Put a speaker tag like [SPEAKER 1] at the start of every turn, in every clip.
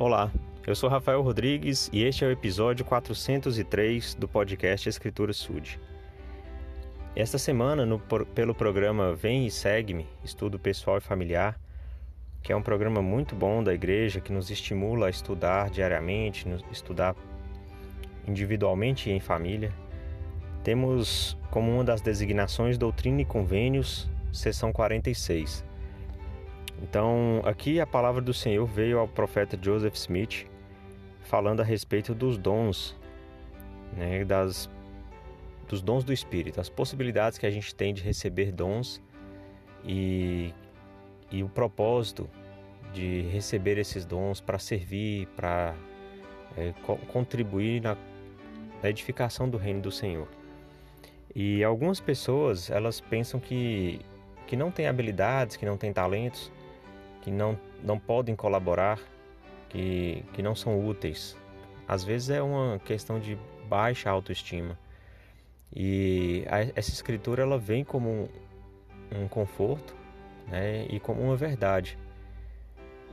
[SPEAKER 1] Olá, eu sou Rafael Rodrigues e este é o episódio 403 do podcast Escritura Sud. Esta semana, no, pelo programa Vem e Segue-me, Estudo Pessoal e Familiar, que é um programa muito bom da igreja que nos estimula a estudar diariamente, estudar individualmente e em família, temos como uma das designações Doutrina e Convênios, seção 46 então, aqui a palavra do Senhor veio ao profeta Joseph Smith falando a respeito dos dons, né, das, dos dons do Espírito, as possibilidades que a gente tem de receber dons e, e o propósito de receber esses dons para servir, para é, co contribuir na, na edificação do reino do Senhor. E algumas pessoas elas pensam que, que não têm habilidades, que não têm talentos, que não, não podem colaborar, que, que não são úteis. Às vezes é uma questão de baixa autoestima. E a, essa escritura ela vem como um, um conforto né, e como uma verdade.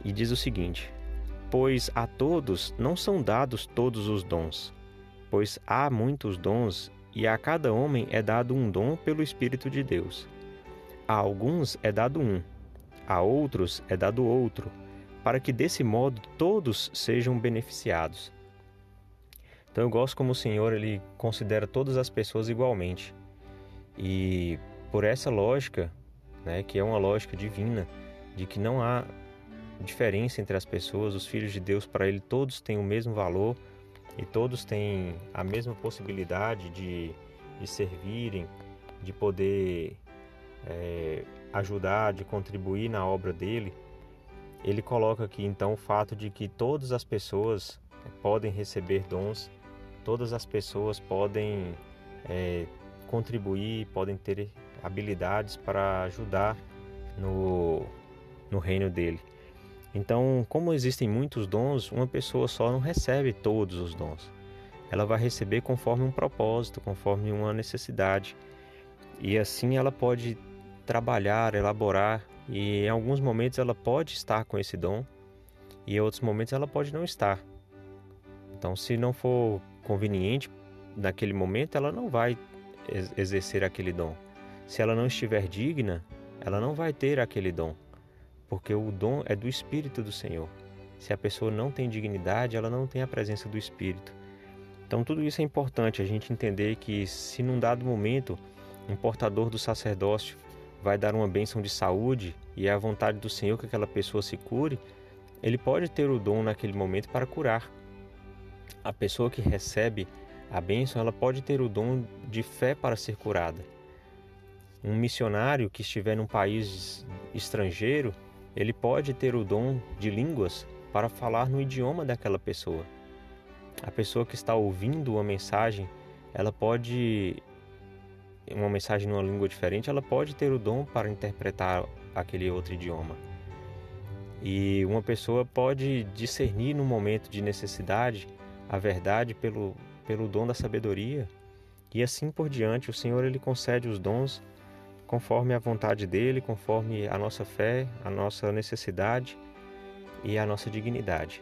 [SPEAKER 1] E diz o seguinte: Pois a todos não são dados todos os dons, pois há muitos dons e a cada homem é dado um dom pelo Espírito de Deus. A alguns é dado um, a outros é dado outro, para que desse modo todos sejam beneficiados. Então eu gosto como o Senhor ele considera todas as pessoas igualmente. E por essa lógica, né, que é uma lógica divina, de que não há diferença entre as pessoas, os filhos de Deus para ele todos têm o mesmo valor e todos têm a mesma possibilidade de, de servirem, de poder é, ajudar, de contribuir na obra dele, ele coloca aqui então o fato de que todas as pessoas é, podem receber dons, todas as pessoas podem é, contribuir, podem ter habilidades para ajudar no, no reino dele. Então, como existem muitos dons, uma pessoa só não recebe todos os dons. Ela vai receber conforme um propósito, conforme uma necessidade. E assim ela pode trabalhar, elaborar, e em alguns momentos ela pode estar com esse dom e em outros momentos ela pode não estar. Então, se não for conveniente naquele momento, ela não vai exercer aquele dom. Se ela não estiver digna, ela não vai ter aquele dom, porque o dom é do Espírito do Senhor. Se a pessoa não tem dignidade, ela não tem a presença do Espírito. Então, tudo isso é importante a gente entender que, se num dado momento um portador do sacerdócio vai dar uma bênção de saúde e é a vontade do Senhor que aquela pessoa se cure, ele pode ter o dom naquele momento para curar. A pessoa que recebe a bênção, ela pode ter o dom de fé para ser curada. Um missionário que estiver num país estrangeiro, ele pode ter o dom de línguas para falar no idioma daquela pessoa. A pessoa que está ouvindo uma mensagem, ela pode uma mensagem numa língua diferente, ela pode ter o dom para interpretar aquele outro idioma. E uma pessoa pode discernir no momento de necessidade a verdade pelo, pelo dom da sabedoria. E assim por diante, o Senhor ele concede os dons conforme a vontade dele, conforme a nossa fé, a nossa necessidade e a nossa dignidade.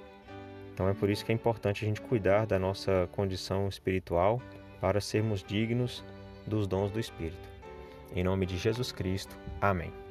[SPEAKER 1] Então é por isso que é importante a gente cuidar da nossa condição espiritual para sermos dignos dos dons do Espírito. Em nome de Jesus Cristo. Amém.